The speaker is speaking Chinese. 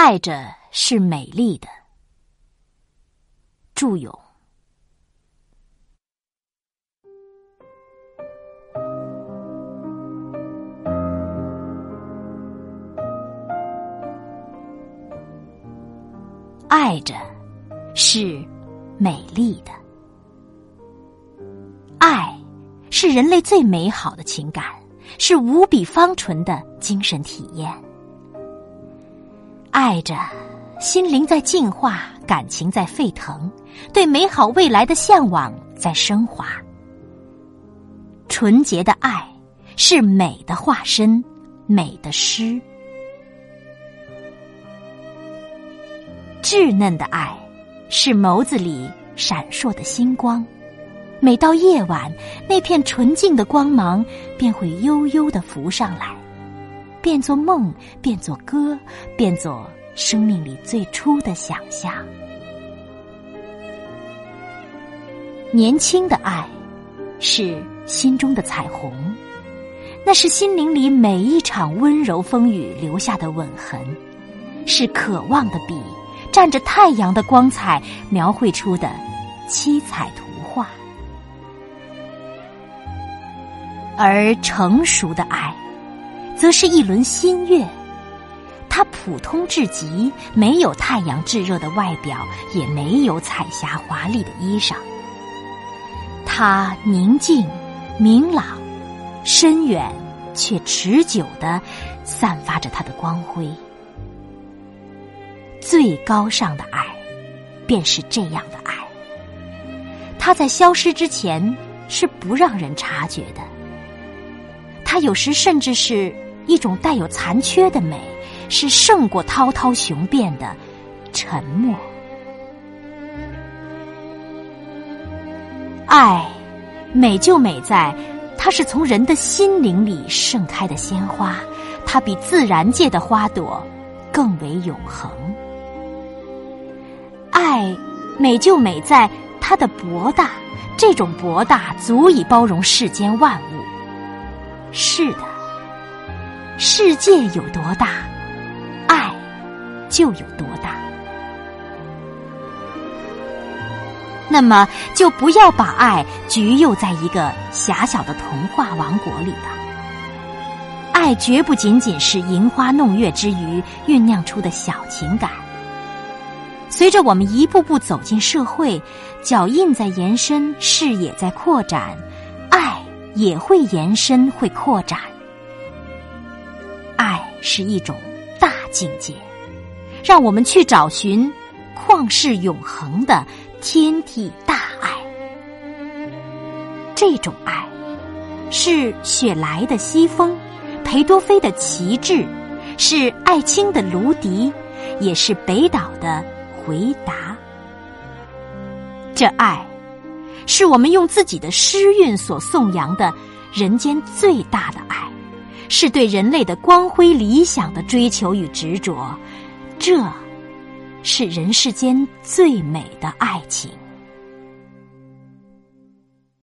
爱着是美丽的。祝勇。爱着是美丽的，爱是人类最美好的情感，是无比芳醇的精神体验。爱着，心灵在净化，感情在沸腾，对美好未来的向往在升华。纯洁的爱是美的化身，美的诗。稚嫩的爱，是眸子里闪烁的星光。每到夜晚，那片纯净的光芒便会悠悠的浮上来，变作梦，变作歌，变作生命里最初的想象。年轻的爱，是心中的彩虹，那是心灵里每一场温柔风雨留下的吻痕，是渴望的笔。蘸着太阳的光彩描绘出的七彩图画，而成熟的爱，则是一轮新月。它普通至极，没有太阳炙热的外表，也没有彩霞华丽的衣裳。它宁静、明朗、深远，却持久的散发着它的光辉。最高尚的爱，便是这样的爱。它在消失之前是不让人察觉的。它有时甚至是一种带有残缺的美，是胜过滔滔雄辩的沉默。爱，美就美在，它是从人的心灵里盛开的鲜花，它比自然界的花朵更为永恒。爱，美就美在它的博大，这种博大足以包容世间万物。是的，世界有多大，爱就有多大。那么，就不要把爱局囿在一个狭小的童话王国里了。爱绝不仅仅是吟花弄月之余酝酿出的小情感。随着我们一步步走进社会，脚印在延伸，视野在扩展，爱也会延伸，会扩展。是一种大境界，让我们去找寻旷世永恒的天地大爱。这种爱是雪莱的西风，裴多菲的旗帜，是艾青的芦笛，也是北岛的。回答，这爱，是我们用自己的诗韵所颂扬的人间最大的爱，是对人类的光辉理想的追求与执着，这是人世间最美的爱情。